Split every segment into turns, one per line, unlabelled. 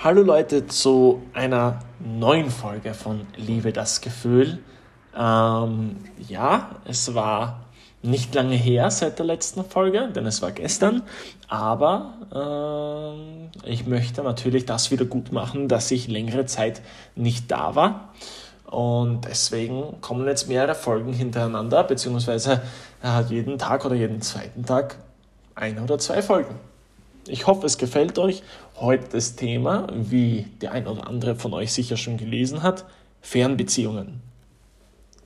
Hallo Leute zu einer neuen Folge von Liebe das Gefühl. Ähm, ja, es war nicht lange her seit der letzten Folge, denn es war gestern, aber äh, ich möchte natürlich das wieder gut machen, dass ich längere Zeit nicht da war. Und deswegen kommen jetzt mehrere Folgen hintereinander, beziehungsweise äh, jeden Tag oder jeden zweiten Tag eine oder zwei Folgen. Ich hoffe, es gefällt euch. Heute das Thema, wie der ein oder andere von euch sicher schon gelesen hat, Fernbeziehungen.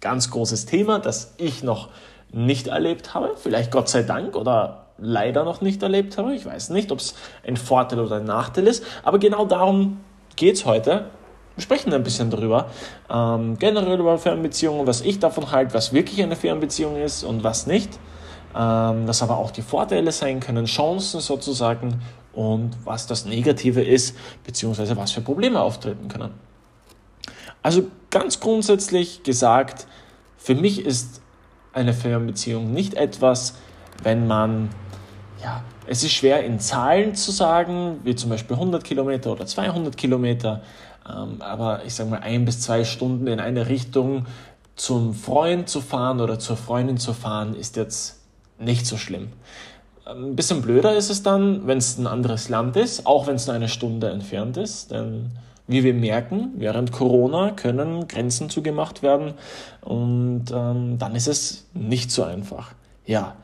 Ganz großes Thema, das ich noch nicht erlebt habe, vielleicht Gott sei Dank oder leider noch nicht erlebt habe. Ich weiß nicht, ob es ein Vorteil oder ein Nachteil ist, aber genau darum geht es heute. Wir sprechen ein bisschen darüber, ähm, generell über Fernbeziehungen, was ich davon halte, was wirklich eine Fernbeziehung ist und was nicht ähm, was aber auch die Vorteile sein können, Chancen sozusagen und was das Negative ist, beziehungsweise was für Probleme auftreten können. Also ganz grundsätzlich gesagt, für mich ist eine Fernbeziehung nicht etwas, wenn man, ja, es ist schwer in Zahlen zu sagen, wie zum Beispiel 100 Kilometer oder 200 Kilometer, ähm, aber ich sage mal ein bis zwei Stunden in eine Richtung zum Freund zu fahren oder zur Freundin zu fahren, ist jetzt nicht so schlimm. Ein bisschen blöder ist es dann, wenn es ein anderes Land ist, auch wenn es nur eine Stunde entfernt ist, denn wie wir merken, während Corona können Grenzen zugemacht werden und ähm, dann ist es nicht so einfach. Ja,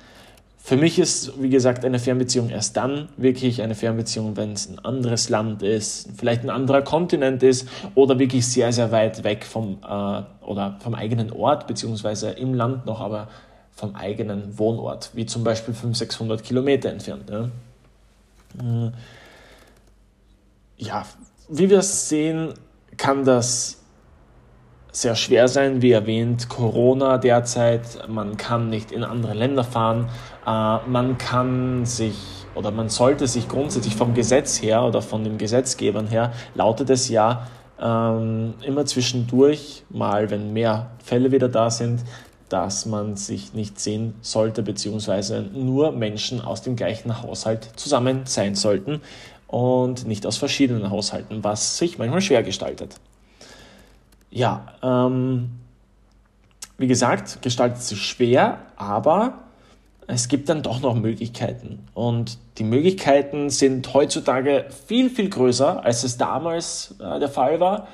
für mich ist, wie gesagt, eine Fernbeziehung erst dann wirklich eine Fernbeziehung, wenn es ein anderes Land ist, vielleicht ein anderer Kontinent ist oder wirklich sehr, sehr weit weg vom, äh, oder vom eigenen Ort, beziehungsweise im Land noch, aber vom eigenen Wohnort, wie zum Beispiel 500, 600 Kilometer entfernt. Ja, äh, ja wie wir sehen, kann das sehr schwer sein. Wie erwähnt, Corona derzeit, man kann nicht in andere Länder fahren, äh, man kann sich oder man sollte sich grundsätzlich vom Gesetz her oder von den Gesetzgebern her, lautet es ja, ähm, immer zwischendurch, mal wenn mehr Fälle wieder da sind, dass man sich nicht sehen sollte, beziehungsweise nur Menschen aus dem gleichen Haushalt zusammen sein sollten und nicht aus verschiedenen Haushalten, was sich manchmal schwer gestaltet. Ja, ähm, wie gesagt, gestaltet sich schwer, aber es gibt dann doch noch Möglichkeiten. Und die Möglichkeiten sind heutzutage viel, viel größer, als es damals äh, der Fall war.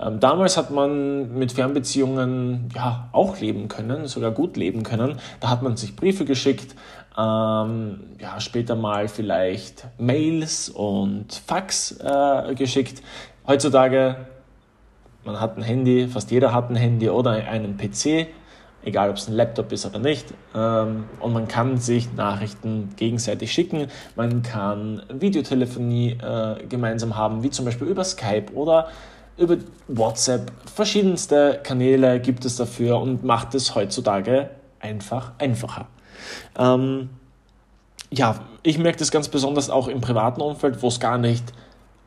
Ähm, damals hat man mit Fernbeziehungen ja auch leben können, sogar gut leben können. Da hat man sich Briefe geschickt, ähm, ja, später mal vielleicht Mails und Fax äh, geschickt. Heutzutage, man hat ein Handy, fast jeder hat ein Handy oder einen PC, egal ob es ein Laptop ist oder nicht. Ähm, und man kann sich Nachrichten gegenseitig schicken. Man kann Videotelefonie äh, gemeinsam haben, wie zum Beispiel über Skype oder über WhatsApp, verschiedenste Kanäle gibt es dafür und macht es heutzutage einfach einfacher. Ähm, ja, ich merke das ganz besonders auch im privaten Umfeld, wo es gar nicht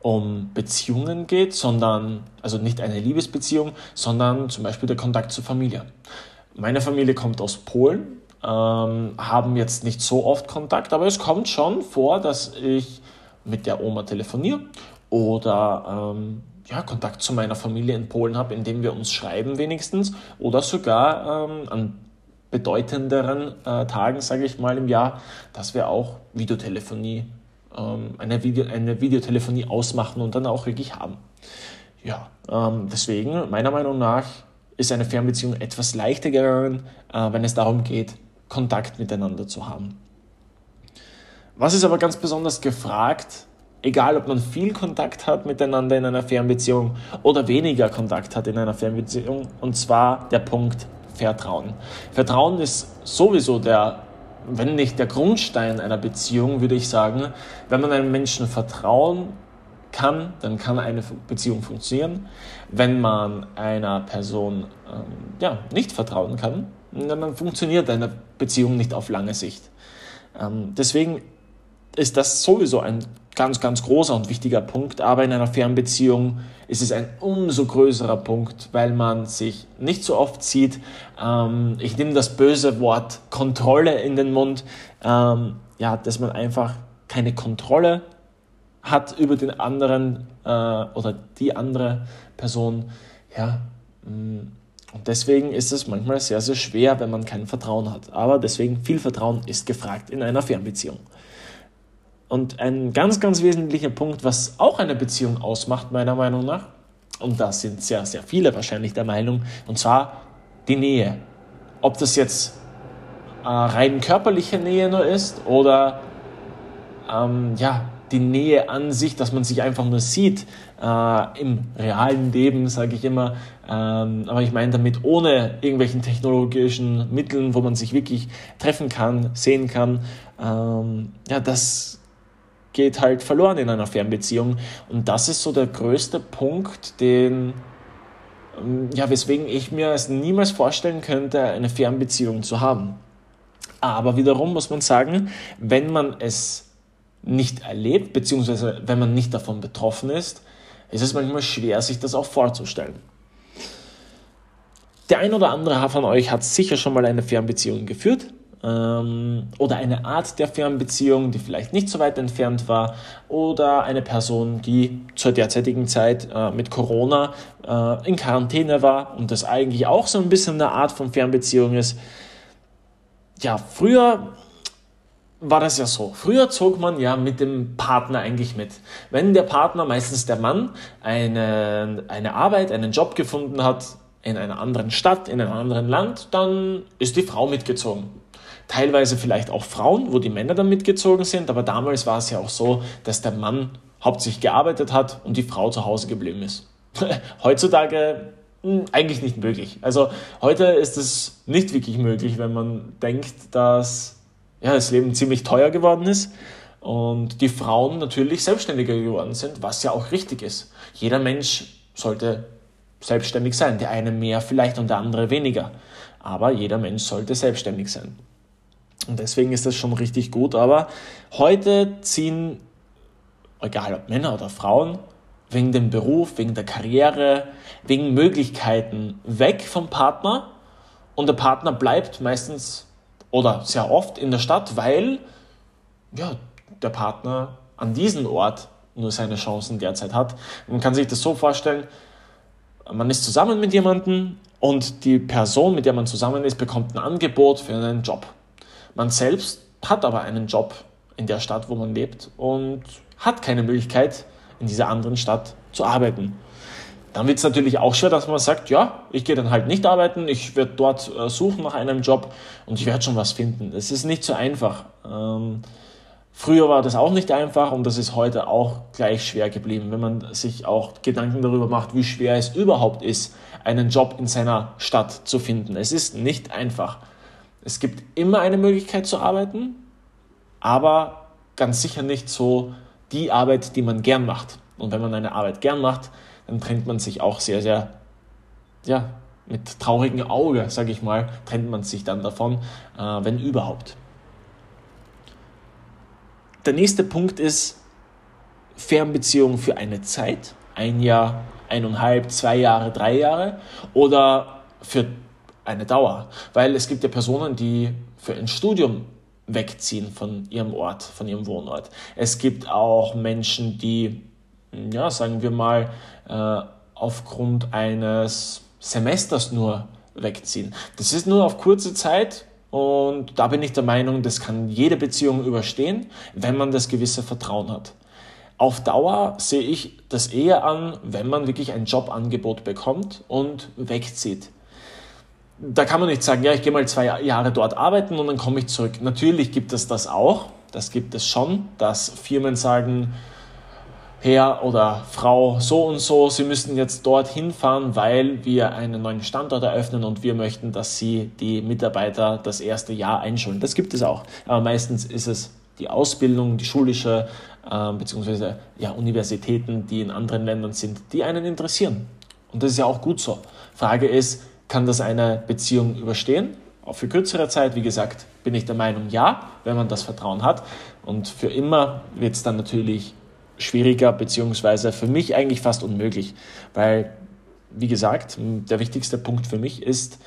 um Beziehungen geht, sondern, also nicht eine Liebesbeziehung, sondern zum Beispiel der Kontakt zur Familie. Meine Familie kommt aus Polen, ähm, haben jetzt nicht so oft Kontakt, aber es kommt schon vor, dass ich mit der Oma telefoniere oder ähm, ja, Kontakt zu meiner Familie in Polen habe, indem wir uns schreiben wenigstens oder sogar ähm, an bedeutenderen äh, Tagen, sage ich mal, im Jahr, dass wir auch Videotelefonie, ähm, eine, Video, eine Videotelefonie ausmachen und dann auch wirklich haben. Ja, ähm, deswegen, meiner Meinung nach, ist eine Fernbeziehung etwas leichter gegangen, äh, wenn es darum geht, Kontakt miteinander zu haben. Was ist aber ganz besonders gefragt, Egal, ob man viel Kontakt hat miteinander in einer Fernbeziehung oder weniger Kontakt hat in einer Fernbeziehung. Und zwar der Punkt Vertrauen. Vertrauen ist sowieso der, wenn nicht der Grundstein einer Beziehung, würde ich sagen. Wenn man einem Menschen vertrauen kann, dann kann eine Beziehung funktionieren. Wenn man einer Person ähm, ja, nicht vertrauen kann, dann funktioniert eine Beziehung nicht auf lange Sicht. Ähm, deswegen ist das sowieso ein ganz, ganz großer und wichtiger Punkt. Aber in einer Fernbeziehung ist es ein umso größerer Punkt, weil man sich nicht so oft sieht. Ähm, ich nehme das böse Wort Kontrolle in den Mund. Ähm, ja, dass man einfach keine Kontrolle hat über den anderen äh, oder die andere Person. Ja, mm, und deswegen ist es manchmal sehr, sehr schwer, wenn man kein Vertrauen hat. Aber deswegen viel Vertrauen ist gefragt in einer Fernbeziehung. Und ein ganz, ganz wesentlicher Punkt, was auch eine Beziehung ausmacht, meiner Meinung nach, und da sind sehr, sehr viele wahrscheinlich der Meinung, und zwar die Nähe. Ob das jetzt äh, rein körperliche Nähe nur ist oder ähm, ja, die Nähe an sich, dass man sich einfach nur sieht äh, im realen Leben, sage ich immer. Ähm, aber ich meine damit ohne irgendwelchen technologischen Mitteln, wo man sich wirklich treffen kann, sehen kann. Ähm, ja, das geht halt verloren in einer Fernbeziehung. Und das ist so der größte Punkt, den, ähm, ja, weswegen ich mir es niemals vorstellen könnte, eine Fernbeziehung zu haben. Aber wiederum muss man sagen, wenn man es nicht erlebt, beziehungsweise wenn man nicht davon betroffen ist, ist es manchmal schwer, sich das auch vorzustellen. Der ein oder andere von euch hat sicher schon mal eine Fernbeziehung geführt ähm, oder eine Art der Fernbeziehung, die vielleicht nicht so weit entfernt war oder eine Person, die zur derzeitigen Zeit äh, mit Corona äh, in Quarantäne war und das eigentlich auch so ein bisschen eine Art von Fernbeziehung ist. Ja, früher war das ja so. Früher zog man ja mit dem Partner eigentlich mit. Wenn der Partner, meistens der Mann, eine, eine Arbeit, einen Job gefunden hat in einer anderen Stadt, in einem anderen Land, dann ist die Frau mitgezogen. Teilweise vielleicht auch Frauen, wo die Männer dann mitgezogen sind, aber damals war es ja auch so, dass der Mann hauptsächlich gearbeitet hat und die Frau zu Hause geblieben ist. Heutzutage hm, eigentlich nicht möglich. Also heute ist es nicht wirklich möglich, wenn man denkt, dass ja, das Leben ziemlich teuer geworden ist und die Frauen natürlich selbstständiger geworden sind, was ja auch richtig ist. Jeder Mensch sollte selbstständig sein, der eine mehr vielleicht und der andere weniger, aber jeder Mensch sollte selbstständig sein. Und deswegen ist das schon richtig gut, aber heute ziehen, egal ob Männer oder Frauen, wegen dem Beruf, wegen der Karriere, wegen Möglichkeiten weg vom Partner und der Partner bleibt meistens oder sehr oft in der Stadt, weil ja, der Partner an diesem Ort nur seine Chancen derzeit hat. Man kann sich das so vorstellen, man ist zusammen mit jemandem und die Person, mit der man zusammen ist, bekommt ein Angebot für einen Job. Man selbst hat aber einen Job in der Stadt, wo man lebt und hat keine Möglichkeit, in dieser anderen Stadt zu arbeiten. Dann wird es natürlich auch schwer, dass man sagt, ja, ich gehe dann halt nicht arbeiten, ich werde dort äh, suchen nach einem Job und ich werde schon was finden. Es ist nicht so einfach. Ähm, früher war das auch nicht einfach und das ist heute auch gleich schwer geblieben, wenn man sich auch Gedanken darüber macht, wie schwer es überhaupt ist, einen Job in seiner Stadt zu finden. Es ist nicht einfach. Es gibt immer eine Möglichkeit zu arbeiten, aber ganz sicher nicht so die Arbeit, die man gern macht. Und wenn man eine Arbeit gern macht, dann trennt man sich auch sehr, sehr, ja, mit traurigem Auge, sage ich mal, trennt man sich dann davon, äh, wenn überhaupt. Der nächste Punkt ist Fernbeziehung für eine Zeit, ein Jahr, eineinhalb, zwei Jahre, drei Jahre oder für eine Dauer. Weil es gibt ja Personen, die für ein Studium wegziehen von ihrem Ort, von ihrem Wohnort. Es gibt auch Menschen, die ja, sagen wir mal, äh, aufgrund eines Semesters nur wegziehen. Das ist nur auf kurze Zeit und da bin ich der Meinung, das kann jede Beziehung überstehen, wenn man das gewisse Vertrauen hat. Auf Dauer sehe ich das eher an, wenn man wirklich ein Jobangebot bekommt und wegzieht. Da kann man nicht sagen, ja, ich gehe mal zwei Jahre dort arbeiten und dann komme ich zurück. Natürlich gibt es das auch, das gibt es schon, dass Firmen sagen, Herr oder Frau so und so, Sie müssen jetzt dorthin fahren, weil wir einen neuen Standort eröffnen und wir möchten, dass Sie die Mitarbeiter das erste Jahr einschulen. Das gibt es auch. Aber meistens ist es die Ausbildung, die schulische, äh, beziehungsweise ja, Universitäten, die in anderen Ländern sind, die einen interessieren. Und das ist ja auch gut so. Frage ist, kann das eine Beziehung überstehen? Auch für kürzere Zeit, wie gesagt, bin ich der Meinung, ja, wenn man das Vertrauen hat. Und für immer wird es dann natürlich schwieriger, beziehungsweise für mich eigentlich fast unmöglich, weil, wie gesagt, der wichtigste Punkt für mich ist,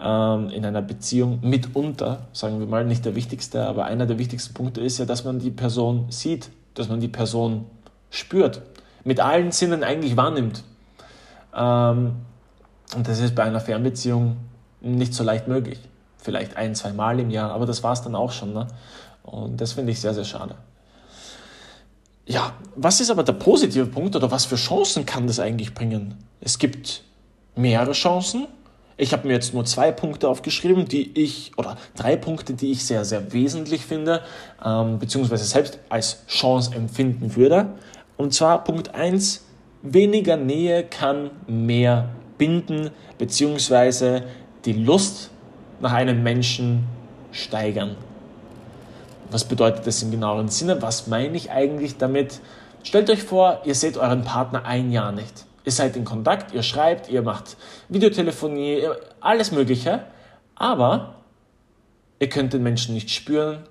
ähm, in einer Beziehung mitunter, sagen wir mal, nicht der wichtigste, aber einer der wichtigsten Punkte ist ja, dass man die Person sieht, dass man die Person spürt, mit allen Sinnen eigentlich wahrnimmt. Ähm, und das ist bei einer Fernbeziehung nicht so leicht möglich. Vielleicht ein, zwei Mal im Jahr, aber das war es dann auch schon. Ne? Und das finde ich sehr, sehr schade. Ja, was ist aber der positive Punkt oder was für Chancen kann das eigentlich bringen? Es gibt mehrere Chancen. Ich habe mir jetzt nur zwei Punkte aufgeschrieben, die ich, oder drei Punkte, die ich sehr, sehr wesentlich finde, ähm, beziehungsweise selbst als Chance empfinden würde. Und zwar Punkt 1, weniger Nähe kann mehr binden, beziehungsweise die Lust nach einem Menschen steigern. Was bedeutet das im genaueren Sinne? Was meine ich eigentlich damit? Stellt euch vor, ihr seht euren Partner ein Jahr nicht. Ihr seid in Kontakt, ihr schreibt, ihr macht Videotelefonie, alles Mögliche, aber ihr könnt den Menschen nicht spüren,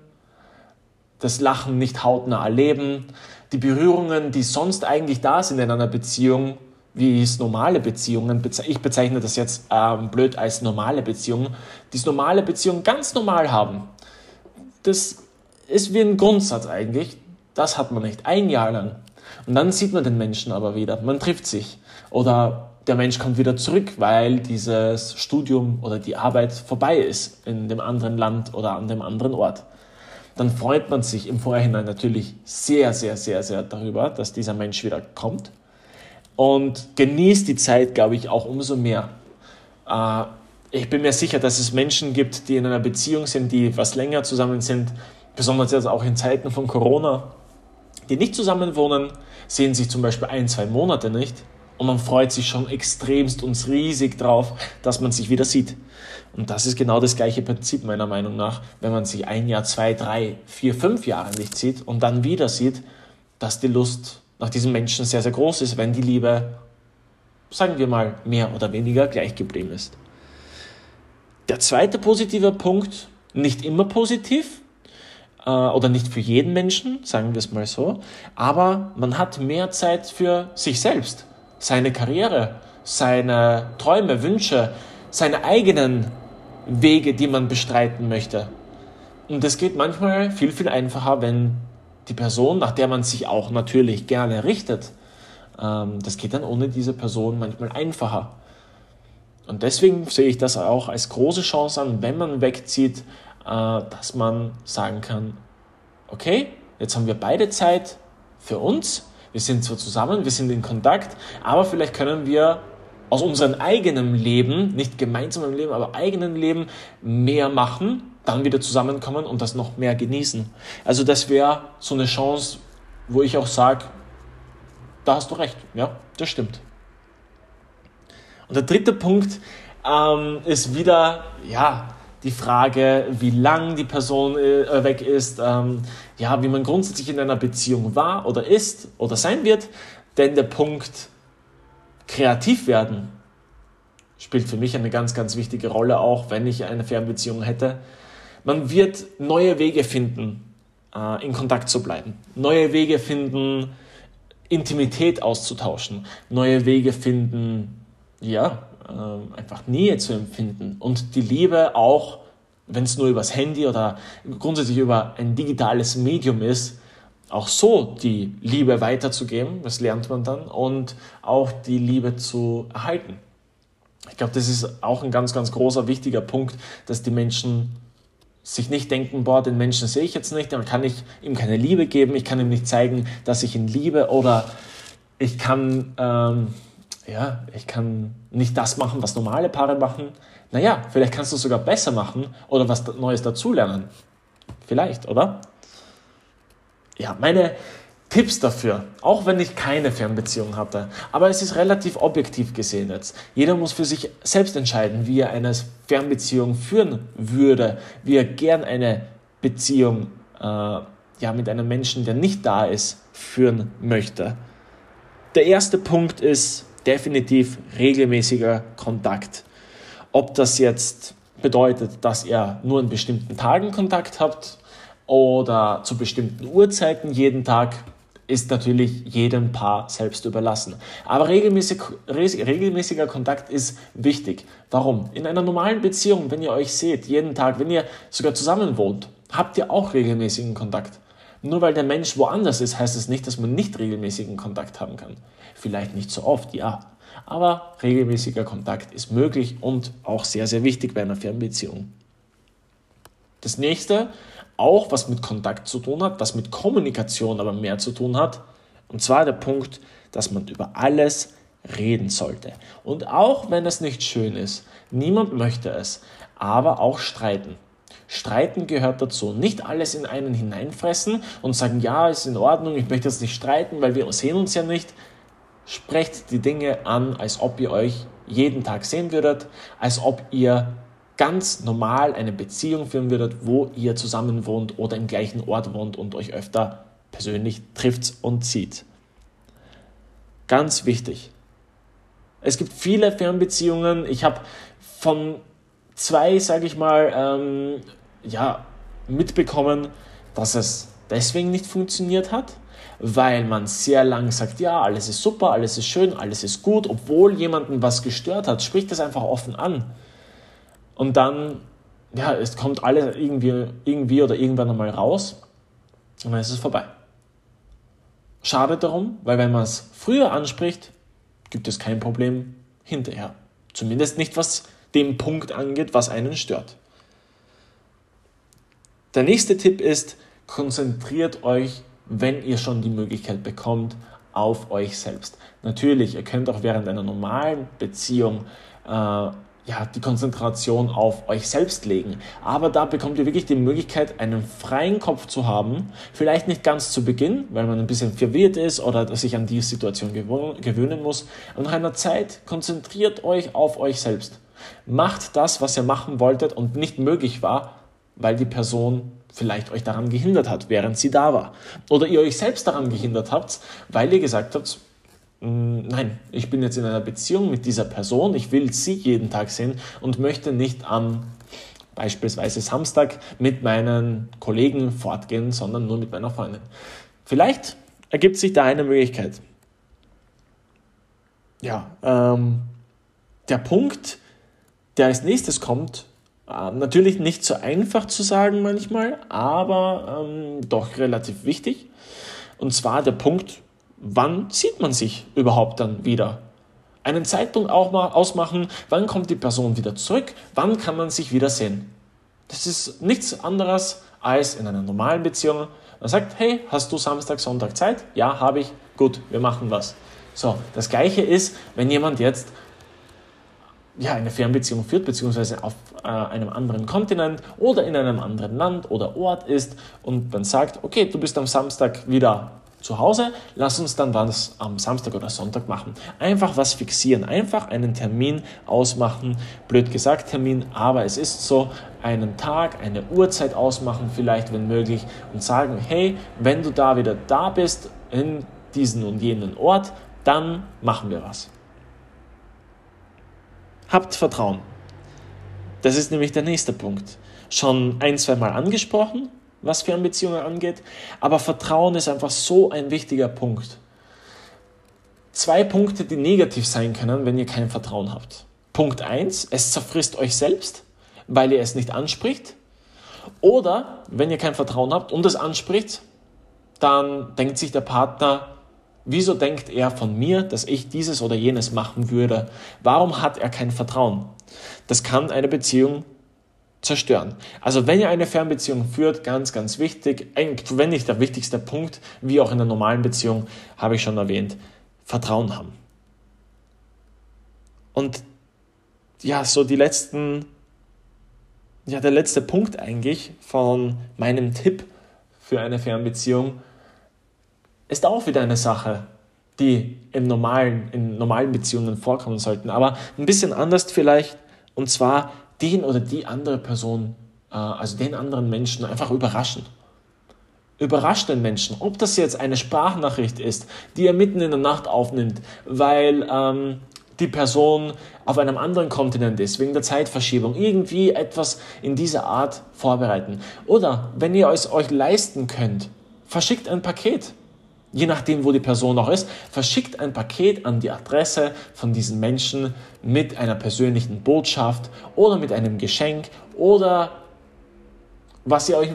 das Lachen nicht hautnah erleben, die Berührungen, die sonst eigentlich da sind in einer Beziehung, wie es normale Beziehungen, ich bezeichne das jetzt ähm, blöd als normale Beziehungen, die normale Beziehungen ganz normal haben. Das ist wie ein Grundsatz eigentlich. Das hat man nicht ein Jahr lang. Und dann sieht man den Menschen aber wieder. Man trifft sich. Oder der Mensch kommt wieder zurück, weil dieses Studium oder die Arbeit vorbei ist in dem anderen Land oder an dem anderen Ort. Dann freut man sich im Vorhinein natürlich sehr, sehr, sehr, sehr darüber, dass dieser Mensch wieder kommt und genießt die Zeit, glaube ich, auch umso mehr. Äh, ich bin mir sicher, dass es Menschen gibt, die in einer Beziehung sind, die was länger zusammen sind, besonders jetzt auch in Zeiten von Corona, die nicht zusammen wohnen, sehen sich zum Beispiel ein, zwei Monate nicht und man freut sich schon extremst und riesig drauf, dass man sich wieder sieht. Und das ist genau das gleiche Prinzip meiner Meinung nach, wenn man sich ein Jahr, zwei, drei, vier, fünf Jahre nicht sieht und dann wieder sieht, dass die Lust nach diesem Menschen sehr, sehr groß ist, wenn die Liebe, sagen wir mal, mehr oder weniger gleich geblieben ist. Der zweite positive Punkt, nicht immer positiv äh, oder nicht für jeden Menschen, sagen wir es mal so, aber man hat mehr Zeit für sich selbst, seine Karriere, seine Träume, Wünsche, seine eigenen Wege, die man bestreiten möchte. Und das geht manchmal viel, viel einfacher, wenn die Person, nach der man sich auch natürlich gerne richtet, ähm, das geht dann ohne diese Person manchmal einfacher. Und deswegen sehe ich das auch als große Chance an, wenn man wegzieht, äh, dass man sagen kann, okay, jetzt haben wir beide Zeit für uns, wir sind zwar zusammen, wir sind in Kontakt, aber vielleicht können wir aus unserem eigenen Leben, nicht gemeinsamen Leben, aber eigenen Leben mehr machen, dann wieder zusammenkommen und das noch mehr genießen. Also das wäre so eine Chance, wo ich auch sage, da hast du recht, ja, das stimmt. Und der dritte Punkt ähm, ist wieder, ja, die Frage, wie lang die Person äh, weg ist, ähm, ja, wie man grundsätzlich in einer Beziehung war oder ist oder sein wird. Denn der Punkt kreativ werden spielt für mich eine ganz, ganz wichtige Rolle, auch wenn ich eine Fernbeziehung hätte. Man wird neue Wege finden, äh, in Kontakt zu bleiben. Neue Wege finden, Intimität auszutauschen. Neue Wege finden, ja, äh, einfach Nähe zu empfinden. Und die Liebe auch, wenn es nur übers Handy oder grundsätzlich über ein digitales Medium ist, auch so die Liebe weiterzugeben, das lernt man dann, und auch die Liebe zu erhalten. Ich glaube, das ist auch ein ganz, ganz großer, wichtiger Punkt, dass die Menschen sich nicht denken, boah, den Menschen sehe ich jetzt nicht, dann kann ich ihm keine Liebe geben, ich kann ihm nicht zeigen, dass ich ihn liebe oder ich kann, ähm, ja, ich kann nicht das machen, was normale Paare machen. Naja, vielleicht kannst du es sogar besser machen oder was Neues dazulernen. Vielleicht, oder? Ja, meine, Tipps dafür, auch wenn ich keine Fernbeziehung hatte. Aber es ist relativ objektiv gesehen jetzt. Jeder muss für sich selbst entscheiden, wie er eine Fernbeziehung führen würde, wie er gern eine Beziehung äh, ja, mit einem Menschen, der nicht da ist, führen möchte. Der erste Punkt ist definitiv regelmäßiger Kontakt. Ob das jetzt bedeutet, dass ihr nur an bestimmten Tagen Kontakt habt oder zu bestimmten Uhrzeiten jeden Tag, ist natürlich jedem Paar selbst überlassen. Aber regelmäßig, regelmäßiger Kontakt ist wichtig. Warum? In einer normalen Beziehung, wenn ihr euch seht, jeden Tag, wenn ihr sogar zusammen wohnt, habt ihr auch regelmäßigen Kontakt. Nur weil der Mensch woanders ist, heißt es das nicht, dass man nicht regelmäßigen Kontakt haben kann. Vielleicht nicht so oft, ja. Aber regelmäßiger Kontakt ist möglich und auch sehr, sehr wichtig bei einer Fernbeziehung. Das nächste, auch was mit Kontakt zu tun hat, was mit Kommunikation aber mehr zu tun hat, und zwar der Punkt, dass man über alles reden sollte. Und auch wenn es nicht schön ist, niemand möchte es, aber auch streiten. Streiten gehört dazu. Nicht alles in einen hineinfressen und sagen, ja, ist in Ordnung, ich möchte jetzt nicht streiten, weil wir sehen uns ja nicht. Sprecht die Dinge an, als ob ihr euch jeden Tag sehen würdet, als ob ihr ganz normal eine Beziehung führen würdet, wo ihr zusammen wohnt oder im gleichen Ort wohnt und euch öfter persönlich trifft und sieht. Ganz wichtig. Es gibt viele Fernbeziehungen. Ich habe von zwei, sage ich mal, ähm, ja, mitbekommen, dass es deswegen nicht funktioniert hat, weil man sehr lang sagt, ja, alles ist super, alles ist schön, alles ist gut, obwohl jemanden was gestört hat, spricht das einfach offen an. Und dann, ja, es kommt alles irgendwie, irgendwie oder irgendwann einmal raus und dann ist es vorbei. Schade darum, weil wenn man es früher anspricht, gibt es kein Problem hinterher. Zumindest nicht, was den Punkt angeht, was einen stört. Der nächste Tipp ist, konzentriert euch, wenn ihr schon die Möglichkeit bekommt, auf euch selbst. Natürlich, ihr könnt auch während einer normalen Beziehung äh, ja, die Konzentration auf euch selbst legen. Aber da bekommt ihr wirklich die Möglichkeit, einen freien Kopf zu haben. Vielleicht nicht ganz zu Beginn, weil man ein bisschen verwirrt ist oder sich an die Situation gewöhnen muss. Und nach einer Zeit konzentriert euch auf euch selbst. Macht das, was ihr machen wolltet und nicht möglich war, weil die Person vielleicht euch daran gehindert hat, während sie da war. Oder ihr euch selbst daran gehindert habt, weil ihr gesagt habt, nein, ich bin jetzt in einer Beziehung mit dieser Person, ich will sie jeden Tag sehen und möchte nicht am beispielsweise Samstag mit meinen Kollegen fortgehen, sondern nur mit meiner Freundin. Vielleicht ergibt sich da eine Möglichkeit. Ja, ähm, der Punkt, der als nächstes kommt, äh, natürlich nicht so einfach zu sagen manchmal, aber ähm, doch relativ wichtig. Und zwar der Punkt, wann sieht man sich überhaupt dann wieder? Einen Zeitpunkt auch mal ausmachen, wann kommt die Person wieder zurück, wann kann man sich wieder sehen. Das ist nichts anderes als in einer normalen Beziehung. Man sagt, hey, hast du Samstag, Sonntag Zeit? Ja, habe ich. Gut, wir machen was. So, das gleiche ist, wenn jemand jetzt ja, eine Fernbeziehung führt, beziehungsweise auf äh, einem anderen Kontinent oder in einem anderen Land oder Ort ist und dann sagt, okay, du bist am Samstag wieder zu Hause, lass uns dann was am Samstag oder Sonntag machen. Einfach was fixieren, einfach einen Termin ausmachen, blöd gesagt Termin, aber es ist so, einen Tag, eine Uhrzeit ausmachen, vielleicht wenn möglich, und sagen, hey, wenn du da wieder da bist, in diesen und jenen Ort, dann machen wir was. Habt Vertrauen. Das ist nämlich der nächste Punkt. Schon ein, zwei Mal angesprochen, was Fernbeziehungen angeht. Aber Vertrauen ist einfach so ein wichtiger Punkt. Zwei Punkte, die negativ sein können, wenn ihr kein Vertrauen habt. Punkt 1, es zerfrisst euch selbst, weil ihr es nicht anspricht. Oder wenn ihr kein Vertrauen habt und es anspricht, dann denkt sich der Partner, wieso denkt er von mir, dass ich dieses oder jenes machen würde? Warum hat er kein Vertrauen? Das kann eine Beziehung zerstören. Also wenn ihr eine Fernbeziehung führt, ganz, ganz wichtig, wenn nicht der wichtigste Punkt, wie auch in einer normalen Beziehung, habe ich schon erwähnt, Vertrauen haben. Und ja, so die letzten, ja, der letzte Punkt eigentlich von meinem Tipp für eine Fernbeziehung ist auch wieder eine Sache, die im normalen, in normalen Beziehungen vorkommen sollten, aber ein bisschen anders vielleicht. Und zwar den oder die andere Person, äh, also den anderen Menschen einfach überraschen. Überrascht den Menschen, ob das jetzt eine Sprachnachricht ist, die er mitten in der Nacht aufnimmt, weil ähm, die Person auf einem anderen Kontinent ist, wegen der Zeitverschiebung, irgendwie etwas in dieser Art vorbereiten. Oder wenn ihr es euch leisten könnt, verschickt ein Paket je nachdem, wo die Person auch ist, verschickt ein Paket an die Adresse von diesen Menschen mit einer persönlichen Botschaft oder mit einem Geschenk oder was ihr euch,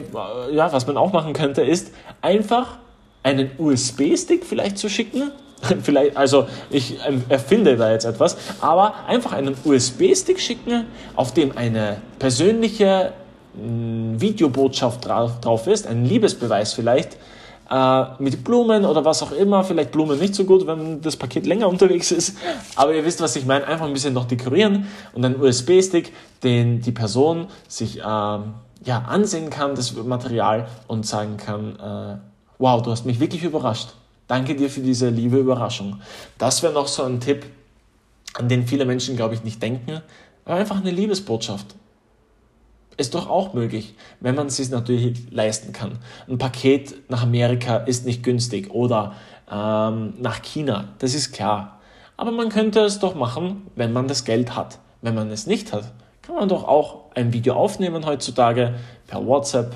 ja, was man auch machen könnte, ist einfach einen USB-Stick vielleicht zu schicken. vielleicht, also ich erfinde da jetzt etwas, aber einfach einen USB-Stick schicken, auf dem eine persönliche mm, Videobotschaft drauf ist, ein Liebesbeweis vielleicht, äh, mit Blumen oder was auch immer. Vielleicht Blumen nicht so gut, wenn das Paket länger unterwegs ist. Aber ihr wisst, was ich meine. Einfach ein bisschen noch dekorieren und einen USB-Stick, den die Person sich ähm, ja, ansehen kann, das Material und sagen kann, äh, wow, du hast mich wirklich überrascht. Danke dir für diese liebe Überraschung. Das wäre noch so ein Tipp, an den viele Menschen, glaube ich, nicht denken. Aber einfach eine Liebesbotschaft. Ist doch auch möglich, wenn man es sich natürlich leisten kann. Ein Paket nach Amerika ist nicht günstig oder ähm, nach China, das ist klar. Aber man könnte es doch machen, wenn man das Geld hat. Wenn man es nicht hat, kann man doch auch ein Video aufnehmen heutzutage per WhatsApp,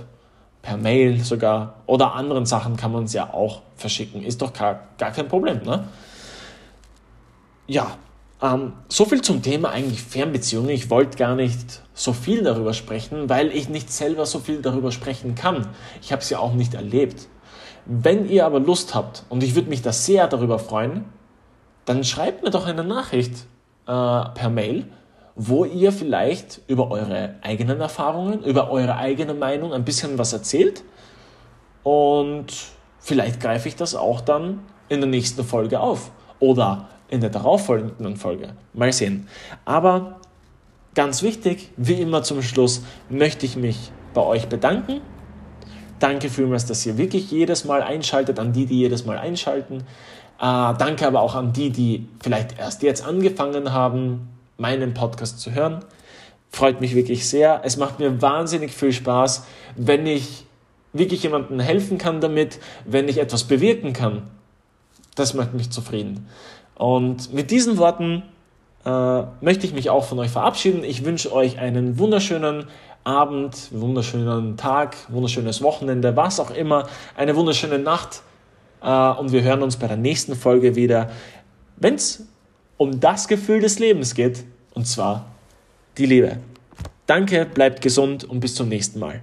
per Mail sogar oder anderen Sachen kann man es ja auch verschicken. Ist doch gar, gar kein Problem, ne? Ja, ähm, so viel zum Thema eigentlich Fernbeziehungen. Ich wollte gar nicht so viel darüber sprechen, weil ich nicht selber so viel darüber sprechen kann. Ich habe es ja auch nicht erlebt. Wenn ihr aber Lust habt, und ich würde mich da sehr darüber freuen, dann schreibt mir doch eine Nachricht äh, per Mail wo ihr vielleicht über eure eigenen Erfahrungen, über eure eigene Meinung ein bisschen was erzählt. Und vielleicht greife ich das auch dann in der nächsten Folge auf oder in der darauffolgenden Folge. Mal sehen. Aber ganz wichtig, wie immer zum Schluss, möchte ich mich bei euch bedanken. Danke vielmals, dass ihr wirklich jedes Mal einschaltet, an die, die jedes Mal einschalten. Äh, danke aber auch an die, die vielleicht erst jetzt angefangen haben, meinen Podcast zu hören. Freut mich wirklich sehr. Es macht mir wahnsinnig viel Spaß, wenn ich wirklich jemandem helfen kann damit, wenn ich etwas bewirken kann. Das macht mich zufrieden. Und mit diesen Worten äh, möchte ich mich auch von euch verabschieden. Ich wünsche euch einen wunderschönen Abend, wunderschönen Tag, wunderschönes Wochenende, was auch immer, eine wunderschöne Nacht. Äh, und wir hören uns bei der nächsten Folge wieder. Wenn es um das Gefühl des Lebens geht, und zwar die Liebe. Danke, bleibt gesund und bis zum nächsten Mal.